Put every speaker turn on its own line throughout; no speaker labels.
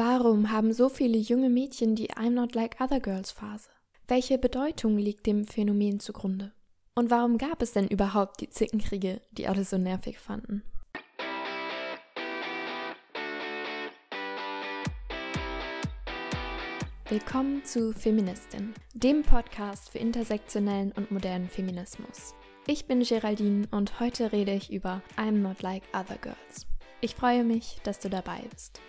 Warum haben so viele junge Mädchen die I'm not like other girls Phase? Welche Bedeutung liegt dem Phänomen zugrunde? Und warum gab es denn überhaupt die Zickenkriege, die alle so nervig fanden? Willkommen zu Feministin, dem Podcast für intersektionellen und modernen Feminismus. Ich bin Geraldine und heute rede ich über I'm Not Like Other Girls. Ich freue mich, dass du dabei bist.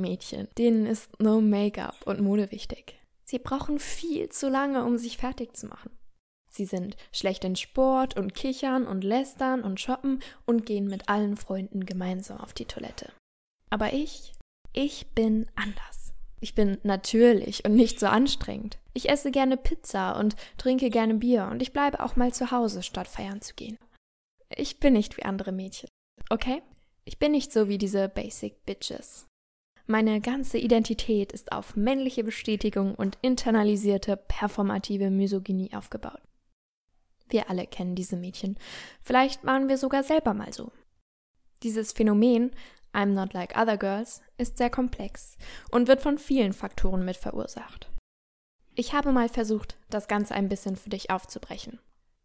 Mädchen, denen ist no Make-up und Mode wichtig. Sie brauchen viel zu lange, um sich fertig zu machen. Sie sind schlecht in Sport und kichern und lästern und shoppen und gehen mit allen Freunden gemeinsam auf die Toilette. Aber ich, ich bin anders. Ich bin natürlich und nicht so anstrengend. Ich esse gerne Pizza und trinke gerne Bier und ich bleibe auch mal zu Hause, statt feiern zu gehen. Ich bin nicht wie andere Mädchen, okay? Ich bin nicht so wie diese Basic Bitches. Meine ganze Identität ist auf männliche Bestätigung und internalisierte performative Misogynie aufgebaut. Wir alle kennen diese Mädchen. Vielleicht waren wir sogar selber mal so. Dieses Phänomen, I'm not like other girls, ist sehr komplex und wird von vielen Faktoren mit verursacht. Ich habe mal versucht, das Ganze ein bisschen für dich aufzubrechen.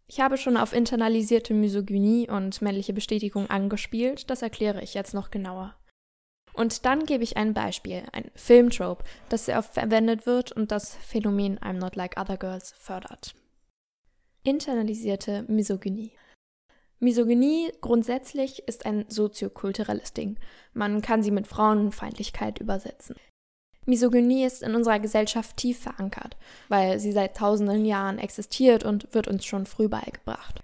Ich habe schon auf internalisierte Misogynie und männliche Bestätigung angespielt, das erkläre ich jetzt noch genauer. Und dann gebe ich ein Beispiel, ein Filmtrope, das sehr oft verwendet wird und das Phänomen I'm not like other girls fördert. Internalisierte Misogynie. Misogynie grundsätzlich ist ein soziokulturelles Ding. Man kann sie mit Frauenfeindlichkeit übersetzen. Misogynie ist in unserer Gesellschaft tief verankert, weil sie seit tausenden Jahren existiert und wird uns schon früh beigebracht.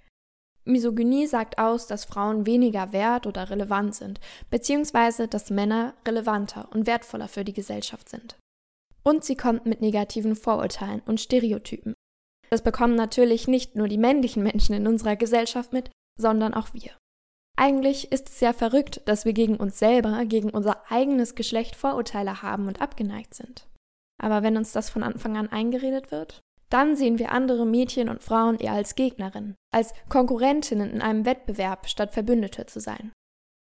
Misogynie sagt aus, dass Frauen weniger wert oder relevant sind, beziehungsweise dass Männer relevanter und wertvoller für die Gesellschaft sind. Und sie kommt mit negativen Vorurteilen und Stereotypen. Das bekommen natürlich nicht nur die männlichen Menschen in unserer Gesellschaft mit, sondern auch wir. Eigentlich ist es ja verrückt, dass wir gegen uns selber, gegen unser eigenes Geschlecht Vorurteile haben und abgeneigt sind. Aber wenn uns das von Anfang an eingeredet wird, dann sehen wir andere Mädchen und Frauen eher als Gegnerinnen, als Konkurrentinnen in einem Wettbewerb statt Verbündete zu sein.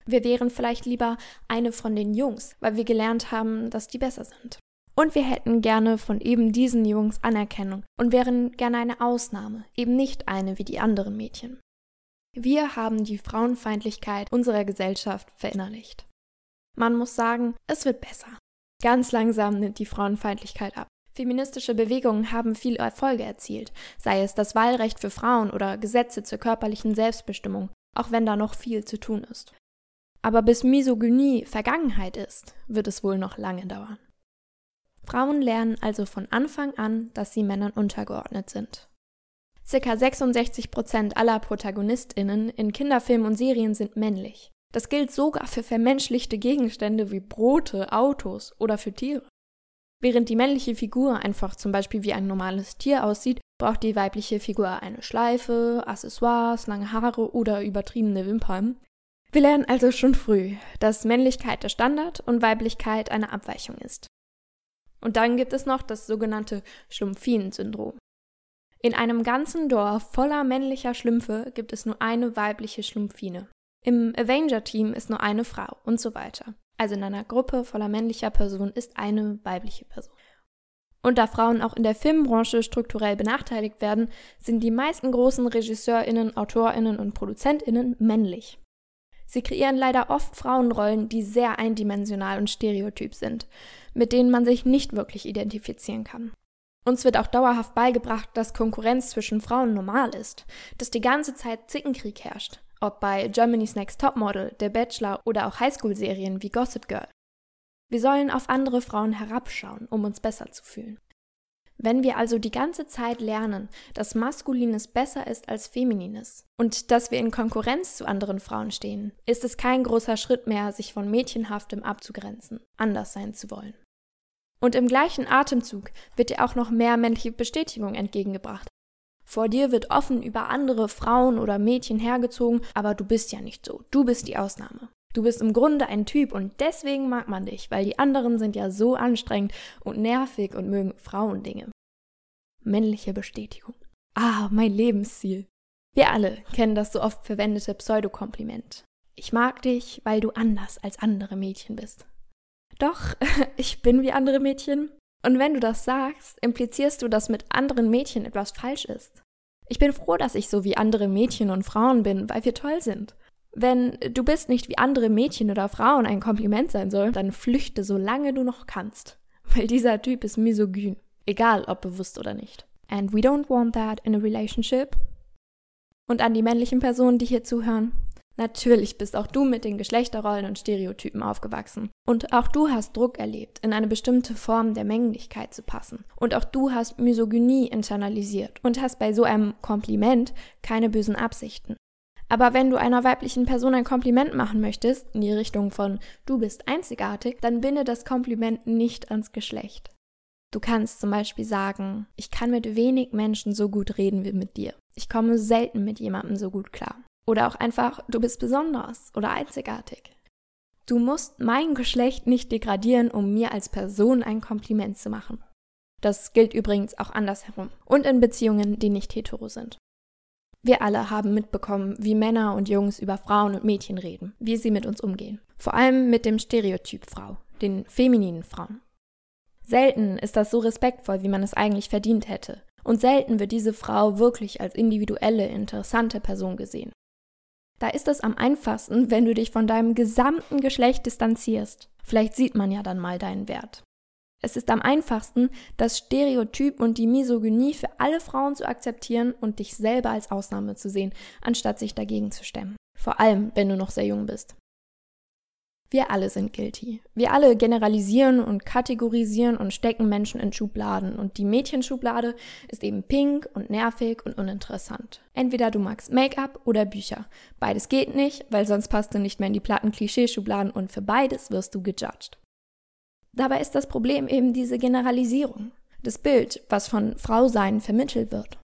Wir wären vielleicht lieber eine von den Jungs, weil wir gelernt haben, dass die besser sind. Und wir hätten gerne von eben diesen Jungs Anerkennung und wären gerne eine Ausnahme, eben nicht eine wie die anderen Mädchen. Wir haben die Frauenfeindlichkeit unserer Gesellschaft verinnerlicht. Man muss sagen, es wird besser. Ganz langsam nimmt die Frauenfeindlichkeit ab. Feministische Bewegungen haben viele Erfolge erzielt, sei es das Wahlrecht für Frauen oder Gesetze zur körperlichen Selbstbestimmung, auch wenn da noch viel zu tun ist. Aber bis Misogynie Vergangenheit ist, wird es wohl noch lange dauern. Frauen lernen also von Anfang an, dass sie Männern untergeordnet sind. Circa 66 Prozent aller ProtagonistInnen in Kinderfilmen und Serien sind männlich. Das gilt sogar für vermenschlichte Gegenstände wie Brote, Autos oder für Tiere. Während die männliche Figur einfach zum Beispiel wie ein normales Tier aussieht, braucht die weibliche Figur eine Schleife, Accessoires, lange Haare oder übertriebene Wimpern. Wir lernen also schon früh, dass Männlichkeit der Standard und Weiblichkeit eine Abweichung ist. Und dann gibt es noch das sogenannte Schlumpfinen-Syndrom. In einem ganzen Dorf voller männlicher Schlümpfe gibt es nur eine weibliche Schlumpfine. Im Avenger-Team ist nur eine Frau und so weiter. Also in einer Gruppe voller männlicher Personen ist eine weibliche Person. Und da Frauen auch in der Filmbranche strukturell benachteiligt werden, sind die meisten großen RegisseurInnen, AutorInnen und ProduzentInnen männlich. Sie kreieren leider oft Frauenrollen, die sehr eindimensional und stereotyp sind, mit denen man sich nicht wirklich identifizieren kann. Uns wird auch dauerhaft beigebracht, dass Konkurrenz zwischen Frauen normal ist, dass die ganze Zeit Zickenkrieg herrscht, ob bei Germany's Next Topmodel, The Bachelor oder auch Highschool-Serien wie Gossip Girl. Wir sollen auf andere Frauen herabschauen, um uns besser zu fühlen. Wenn wir also die ganze Zeit lernen, dass Maskulines besser ist als Feminines und dass wir in Konkurrenz zu anderen Frauen stehen, ist es kein großer Schritt mehr, sich von Mädchenhaftem abzugrenzen, anders sein zu wollen. Und im gleichen Atemzug wird dir auch noch mehr männliche Bestätigung entgegengebracht. Vor dir wird offen über andere Frauen oder Mädchen hergezogen, aber du bist ja nicht so, du bist die Ausnahme. Du bist im Grunde ein Typ und deswegen mag man dich, weil die anderen sind ja so anstrengend und nervig und mögen Frauendinge. Männliche Bestätigung. Ah, mein Lebensziel. Wir alle kennen das so oft verwendete Pseudokompliment. Ich mag dich, weil du anders als andere Mädchen bist. Doch, ich bin wie andere Mädchen. Und wenn du das sagst, implizierst du, dass mit anderen Mädchen etwas falsch ist. Ich bin froh, dass ich so wie andere Mädchen und Frauen bin, weil wir toll sind. Wenn du bist nicht wie andere Mädchen oder Frauen ein Kompliment sein soll, dann flüchte solange du noch kannst. Weil dieser Typ ist misogyn. Egal ob bewusst oder nicht. And we don't want that in a relationship. Und an die männlichen Personen, die hier zuhören. Natürlich bist auch du mit den Geschlechterrollen und Stereotypen aufgewachsen. Und auch du hast Druck erlebt, in eine bestimmte Form der Männlichkeit zu passen. Und auch du hast Misogynie internalisiert und hast bei so einem Kompliment keine bösen Absichten. Aber wenn du einer weiblichen Person ein Kompliment machen möchtest, in die Richtung von du bist einzigartig, dann binde das Kompliment nicht ans Geschlecht. Du kannst zum Beispiel sagen, ich kann mit wenig Menschen so gut reden wie mit dir. Ich komme selten mit jemandem so gut klar. Oder auch einfach, du bist besonders oder einzigartig. Du musst mein Geschlecht nicht degradieren, um mir als Person ein Kompliment zu machen. Das gilt übrigens auch andersherum und in Beziehungen, die nicht hetero sind. Wir alle haben mitbekommen, wie Männer und Jungs über Frauen und Mädchen reden, wie sie mit uns umgehen. Vor allem mit dem Stereotyp Frau, den femininen Frauen. Selten ist das so respektvoll, wie man es eigentlich verdient hätte. Und selten wird diese Frau wirklich als individuelle, interessante Person gesehen. Da ist es am einfachsten, wenn du dich von deinem gesamten Geschlecht distanzierst. Vielleicht sieht man ja dann mal deinen Wert. Es ist am einfachsten, das Stereotyp und die Misogynie für alle Frauen zu akzeptieren und dich selber als Ausnahme zu sehen, anstatt sich dagegen zu stemmen. Vor allem, wenn du noch sehr jung bist. Wir alle sind guilty. Wir alle generalisieren und kategorisieren und stecken Menschen in Schubladen. Und die Mädchenschublade ist eben pink und nervig und uninteressant. Entweder du magst Make-up oder Bücher. Beides geht nicht, weil sonst passt du nicht mehr in die platten Klischeeschubladen und für beides wirst du gejudged. Dabei ist das Problem eben diese Generalisierung. Das Bild, was von Frausein vermittelt wird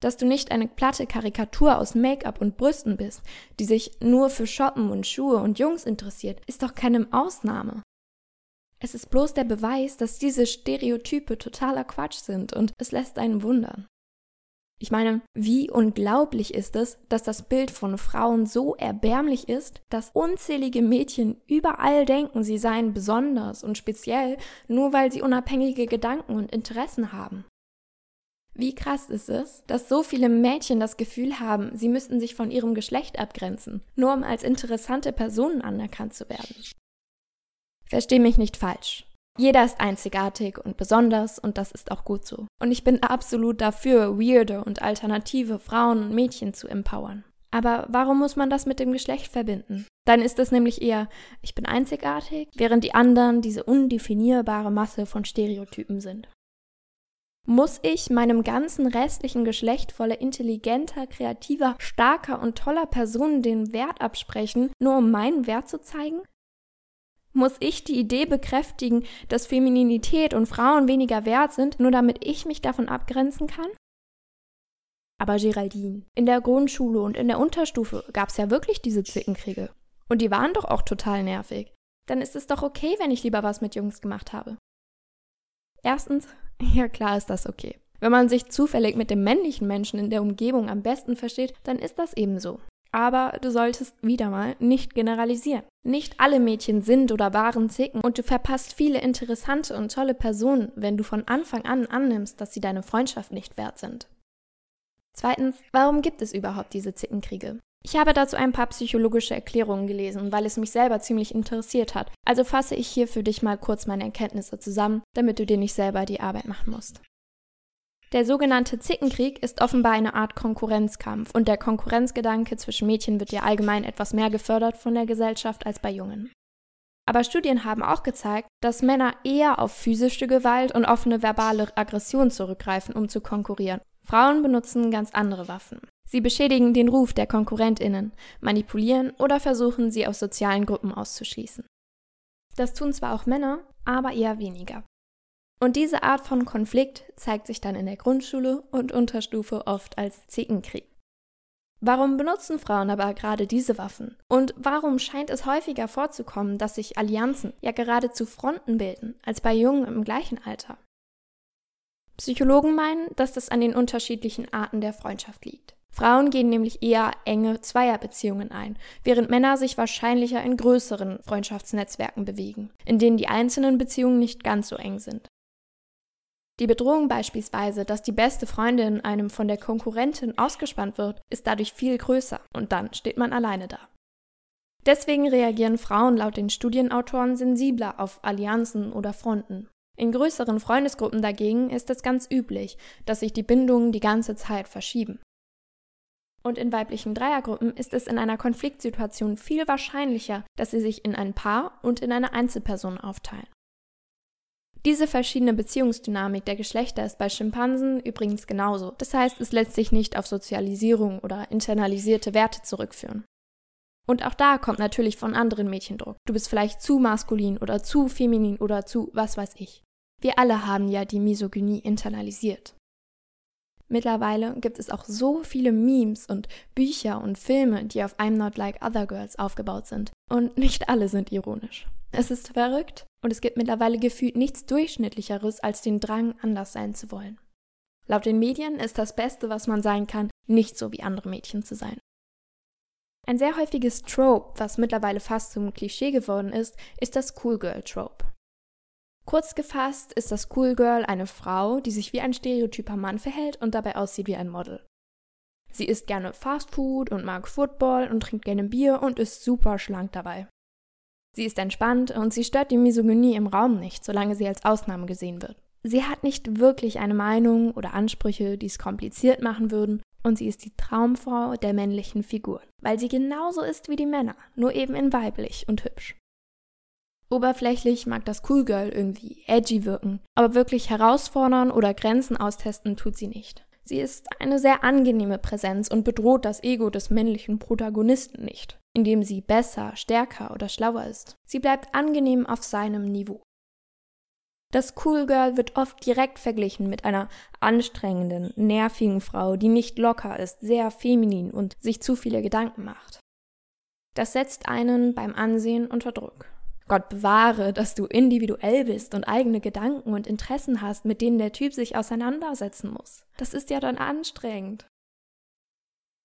dass du nicht eine platte Karikatur aus Make-up und Brüsten bist, die sich nur für Shoppen und Schuhe und Jungs interessiert, ist doch keine Ausnahme. Es ist bloß der Beweis, dass diese Stereotype totaler Quatsch sind und es lässt einen wundern. Ich meine, wie unglaublich ist es, dass das Bild von Frauen so erbärmlich ist, dass unzählige Mädchen überall denken, sie seien besonders und speziell, nur weil sie unabhängige Gedanken und Interessen haben. Wie krass ist es, dass so viele Mädchen das Gefühl haben, sie müssten sich von ihrem Geschlecht abgrenzen, nur um als interessante Personen anerkannt zu werden. Versteh mich nicht falsch. Jeder ist einzigartig und besonders und das ist auch gut so. Und ich bin absolut dafür, weirde und alternative Frauen und Mädchen zu empowern. Aber warum muss man das mit dem Geschlecht verbinden? Dann ist es nämlich eher, ich bin einzigartig, während die anderen diese undefinierbare Masse von Stereotypen sind. Muss ich meinem ganzen restlichen Geschlecht voller intelligenter, kreativer, starker und toller Personen den Wert absprechen, nur um meinen Wert zu zeigen? Muss ich die Idee bekräftigen, dass Femininität und Frauen weniger wert sind, nur damit ich mich davon abgrenzen kann? Aber Geraldine, in der Grundschule und in der Unterstufe gab's ja wirklich diese Zickenkriege. Und die waren doch auch total nervig. Dann ist es doch okay, wenn ich lieber was mit Jungs gemacht habe. Erstens, ja klar ist das okay. Wenn man sich zufällig mit dem männlichen Menschen in der Umgebung am besten versteht, dann ist das ebenso. Aber du solltest wieder mal nicht generalisieren. Nicht alle Mädchen sind oder waren Zicken und du verpasst viele interessante und tolle Personen, wenn du von Anfang an annimmst, dass sie deine Freundschaft nicht wert sind. Zweitens, warum gibt es überhaupt diese Zickenkriege? Ich habe dazu ein paar psychologische Erklärungen gelesen, weil es mich selber ziemlich interessiert hat. Also fasse ich hier für dich mal kurz meine Erkenntnisse zusammen, damit du dir nicht selber die Arbeit machen musst. Der sogenannte Zickenkrieg ist offenbar eine Art Konkurrenzkampf und der Konkurrenzgedanke zwischen Mädchen wird ja allgemein etwas mehr gefördert von der Gesellschaft als bei Jungen. Aber Studien haben auch gezeigt, dass Männer eher auf physische Gewalt und offene verbale Aggression zurückgreifen, um zu konkurrieren. Frauen benutzen ganz andere Waffen. Sie beschädigen den Ruf der Konkurrentinnen, manipulieren oder versuchen, sie aus sozialen Gruppen auszuschließen. Das tun zwar auch Männer, aber eher weniger. Und diese Art von Konflikt zeigt sich dann in der Grundschule und Unterstufe oft als Zickenkrieg. Warum benutzen Frauen aber gerade diese Waffen? Und warum scheint es häufiger vorzukommen, dass sich Allianzen, ja geradezu Fronten bilden, als bei Jungen im gleichen Alter? Psychologen meinen, dass das an den unterschiedlichen Arten der Freundschaft liegt. Frauen gehen nämlich eher enge Zweierbeziehungen ein, während Männer sich wahrscheinlicher in größeren Freundschaftsnetzwerken bewegen, in denen die einzelnen Beziehungen nicht ganz so eng sind. Die Bedrohung beispielsweise, dass die beste Freundin einem von der Konkurrentin ausgespannt wird, ist dadurch viel größer und dann steht man alleine da. Deswegen reagieren Frauen laut den Studienautoren sensibler auf Allianzen oder Fronten. In größeren Freundesgruppen dagegen ist es ganz üblich, dass sich die Bindungen die ganze Zeit verschieben. Und in weiblichen Dreiergruppen ist es in einer Konfliktsituation viel wahrscheinlicher, dass sie sich in ein Paar und in eine Einzelperson aufteilen. Diese verschiedene Beziehungsdynamik der Geschlechter ist bei Schimpansen übrigens genauso. Das heißt, es lässt sich nicht auf Sozialisierung oder internalisierte Werte zurückführen. Und auch da kommt natürlich von anderen Mädchen Druck. Du bist vielleicht zu maskulin oder zu feminin oder zu was weiß ich. Wir alle haben ja die Misogynie internalisiert. Mittlerweile gibt es auch so viele Memes und Bücher und Filme, die auf I'm Not Like Other Girls aufgebaut sind. Und nicht alle sind ironisch. Es ist verrückt und es gibt mittlerweile gefühlt nichts Durchschnittlicheres als den Drang, anders sein zu wollen. Laut den Medien ist das Beste, was man sein kann, nicht so wie andere Mädchen zu sein. Ein sehr häufiges Trope, was mittlerweile fast zum Klischee geworden ist, ist das Cool Girl Trope. Kurz gefasst ist das Cool Girl eine Frau, die sich wie ein stereotyper Mann verhält und dabei aussieht wie ein Model. Sie isst gerne Fast Food und mag Football und trinkt gerne Bier und ist super schlank dabei. Sie ist entspannt und sie stört die Misogynie im Raum nicht, solange sie als Ausnahme gesehen wird. Sie hat nicht wirklich eine Meinung oder Ansprüche, die es kompliziert machen würden, und sie ist die Traumfrau der männlichen Figuren, weil sie genauso ist wie die Männer, nur eben in weiblich und hübsch. Oberflächlich mag das Cool Girl irgendwie edgy wirken, aber wirklich herausfordern oder Grenzen austesten tut sie nicht. Sie ist eine sehr angenehme Präsenz und bedroht das Ego des männlichen Protagonisten nicht, indem sie besser, stärker oder schlauer ist. Sie bleibt angenehm auf seinem Niveau. Das Cool Girl wird oft direkt verglichen mit einer anstrengenden, nervigen Frau, die nicht locker ist, sehr feminin und sich zu viele Gedanken macht. Das setzt einen beim Ansehen unter Druck. Gott bewahre, dass du individuell bist und eigene Gedanken und Interessen hast, mit denen der Typ sich auseinandersetzen muss. Das ist ja dann anstrengend.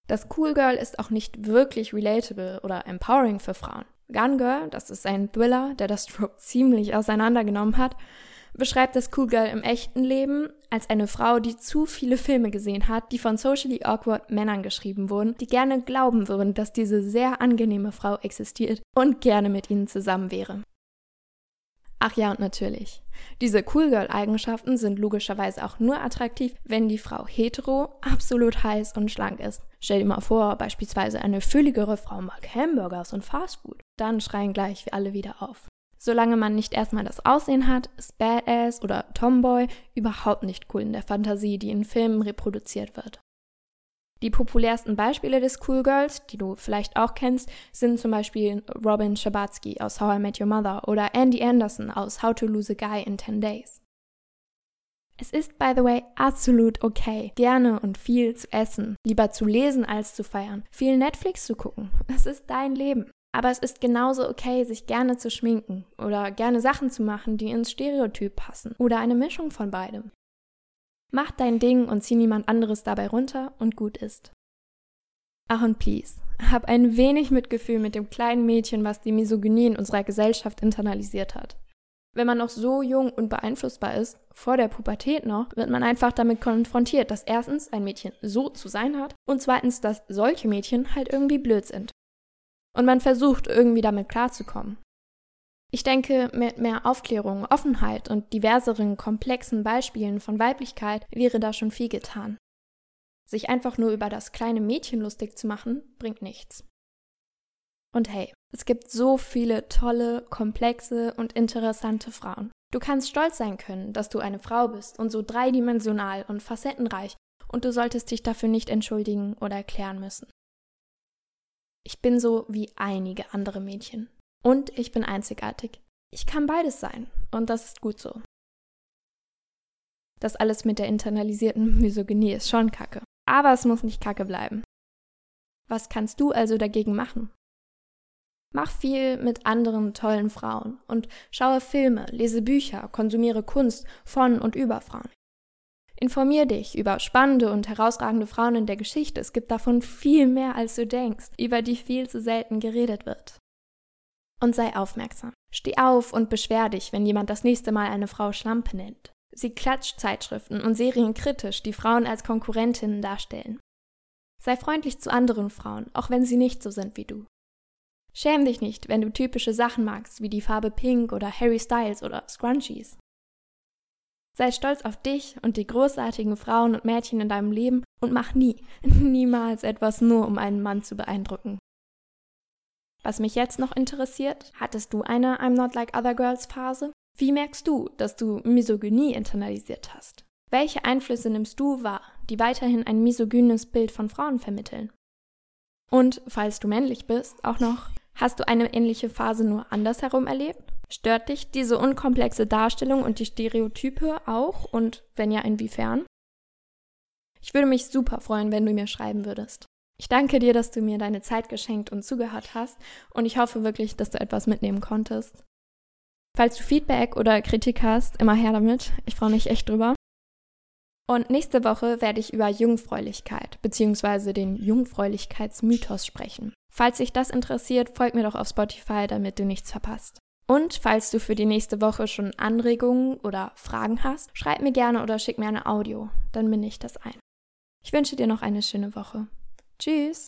Das Cool Girl ist auch nicht wirklich relatable oder empowering für Frauen. Gun Girl, das ist ein Thriller, der das Trope ziemlich auseinandergenommen hat, beschreibt das Cool Girl im echten Leben als eine Frau, die zu viele Filme gesehen hat, die von socially awkward Männern geschrieben wurden, die gerne glauben würden, dass diese sehr angenehme Frau existiert und gerne mit ihnen zusammen wäre. Ach ja, und natürlich. Diese Cool Girl Eigenschaften sind logischerweise auch nur attraktiv, wenn die Frau hetero, absolut heiß und schlank ist. Stell dir mal vor, beispielsweise eine fülligere Frau mag Hamburgers und Fastfood. Dann schreien gleich wir alle wieder auf. Solange man nicht erstmal das Aussehen hat, ist Badass oder Tomboy überhaupt nicht cool in der Fantasie, die in Filmen reproduziert wird. Die populärsten Beispiele des Cool Girls, die du vielleicht auch kennst, sind zum Beispiel Robin Schabatsky aus How I Met Your Mother oder Andy Anderson aus How to Lose a Guy in 10 Days. Es ist, by the way, absolut okay, gerne und viel zu essen, lieber zu lesen als zu feiern, viel Netflix zu gucken. Es ist dein Leben. Aber es ist genauso okay, sich gerne zu schminken oder gerne Sachen zu machen, die ins Stereotyp passen oder eine Mischung von beidem. Mach dein Ding und zieh niemand anderes dabei runter und gut ist. Ach und please, hab ein wenig Mitgefühl mit dem kleinen Mädchen, was die Misogynie in unserer Gesellschaft internalisiert hat. Wenn man noch so jung und beeinflussbar ist, vor der Pubertät noch, wird man einfach damit konfrontiert, dass erstens ein Mädchen so zu sein hat und zweitens, dass solche Mädchen halt irgendwie blöd sind und man versucht irgendwie damit klarzukommen. Ich denke, mit mehr Aufklärung, Offenheit und diverseren komplexen Beispielen von Weiblichkeit wäre da schon viel getan. Sich einfach nur über das kleine Mädchen lustig zu machen, bringt nichts. Und hey, es gibt so viele tolle, komplexe und interessante Frauen. Du kannst stolz sein können, dass du eine Frau bist und so dreidimensional und facettenreich, und du solltest dich dafür nicht entschuldigen oder erklären müssen. Ich bin so wie einige andere Mädchen. Und ich bin einzigartig. Ich kann beides sein. Und das ist gut so. Das alles mit der internalisierten Misogynie ist schon kacke. Aber es muss nicht kacke bleiben. Was kannst du also dagegen machen? Mach viel mit anderen tollen Frauen und schaue Filme, lese Bücher, konsumiere Kunst von und über Frauen. Informier dich über spannende und herausragende Frauen in der Geschichte. Es gibt davon viel mehr, als du denkst, über die viel zu selten geredet wird. Und sei aufmerksam. Steh auf und beschwer dich, wenn jemand das nächste Mal eine Frau Schlampe nennt. Sie klatscht Zeitschriften und Serien kritisch, die Frauen als Konkurrentinnen darstellen. Sei freundlich zu anderen Frauen, auch wenn sie nicht so sind wie du. Schäm dich nicht, wenn du typische Sachen magst, wie die Farbe Pink oder Harry Styles oder Scrunchies. Sei stolz auf dich und die großartigen Frauen und Mädchen in deinem Leben und mach nie, niemals etwas nur, um einen Mann zu beeindrucken. Was mich jetzt noch interessiert, hattest du eine I'm not like other girls Phase? Wie merkst du, dass du Misogynie internalisiert hast? Welche Einflüsse nimmst du wahr, die weiterhin ein misogynes Bild von Frauen vermitteln? Und falls du männlich bist, auch noch, Hast du eine ähnliche Phase nur andersherum erlebt? Stört dich diese unkomplexe Darstellung und die Stereotype auch und wenn ja, inwiefern? Ich würde mich super freuen, wenn du mir schreiben würdest. Ich danke dir, dass du mir deine Zeit geschenkt und zugehört hast und ich hoffe wirklich, dass du etwas mitnehmen konntest. Falls du Feedback oder Kritik hast, immer her damit. Ich freue mich echt drüber. Und nächste Woche werde ich über Jungfräulichkeit bzw. den Jungfräulichkeitsmythos sprechen. Falls dich das interessiert, folg mir doch auf Spotify, damit du nichts verpasst. Und falls du für die nächste Woche schon Anregungen oder Fragen hast, schreib mir gerne oder schick mir eine Audio, dann bin ich das ein. Ich wünsche dir noch eine schöne Woche. Tschüss!